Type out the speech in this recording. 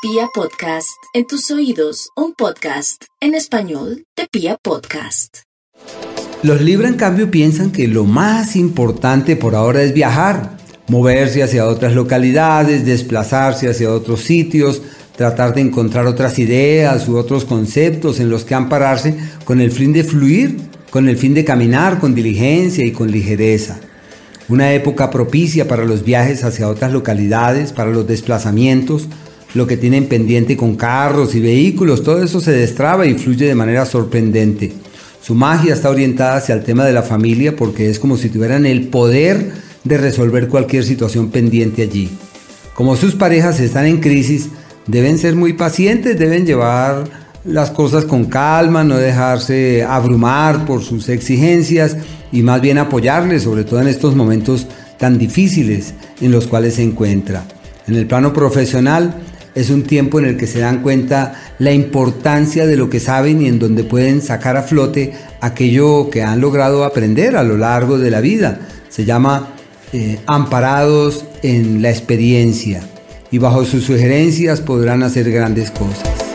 Pia Podcast, en tus oídos, un podcast en español de Pia Podcast. Los Libra, en cambio, piensan que lo más importante por ahora es viajar, moverse hacia otras localidades, desplazarse hacia otros sitios, tratar de encontrar otras ideas u otros conceptos en los que ampararse con el fin de fluir, con el fin de caminar con diligencia y con ligereza. Una época propicia para los viajes hacia otras localidades, para los desplazamientos, lo que tienen pendiente con carros y vehículos, todo eso se destraba y fluye de manera sorprendente. Su magia está orientada hacia el tema de la familia porque es como si tuvieran el poder de resolver cualquier situación pendiente allí. Como sus parejas están en crisis, deben ser muy pacientes, deben llevar las cosas con calma, no dejarse abrumar por sus exigencias y más bien apoyarles, sobre todo en estos momentos tan difíciles en los cuales se encuentra. En el plano profesional, es un tiempo en el que se dan cuenta la importancia de lo que saben y en donde pueden sacar a flote aquello que han logrado aprender a lo largo de la vida. Se llama eh, amparados en la experiencia y bajo sus sugerencias podrán hacer grandes cosas.